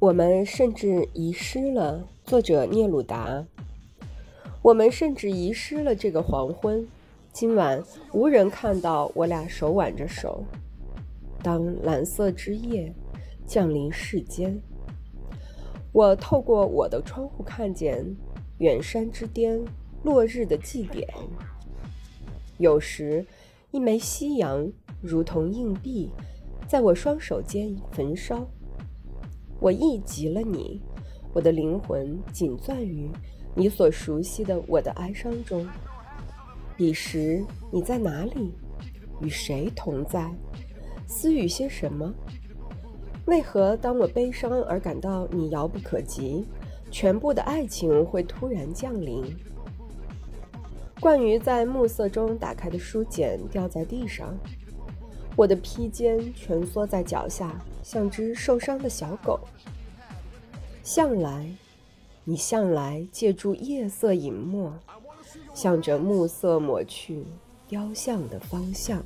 我们甚至遗失了作者聂鲁达。我们甚至遗失了这个黄昏。今晚无人看到我俩手挽着手。当蓝色之夜降临世间，我透过我的窗户看见远山之巅落日的祭典。有时，一枚夕阳如同硬币，在我双手间焚烧。我忆及了你，我的灵魂紧攥于你所熟悉的我的哀伤中。彼时你在哪里？与谁同在？私语些什么？为何当我悲伤而感到你遥不可及，全部的爱情会突然降临？冠于在暮色中打开的书简掉在地上，我的披肩蜷缩在脚下，像只受伤的小狗。向来，你向来借助夜色隐没。向着暮色抹去雕像的方向。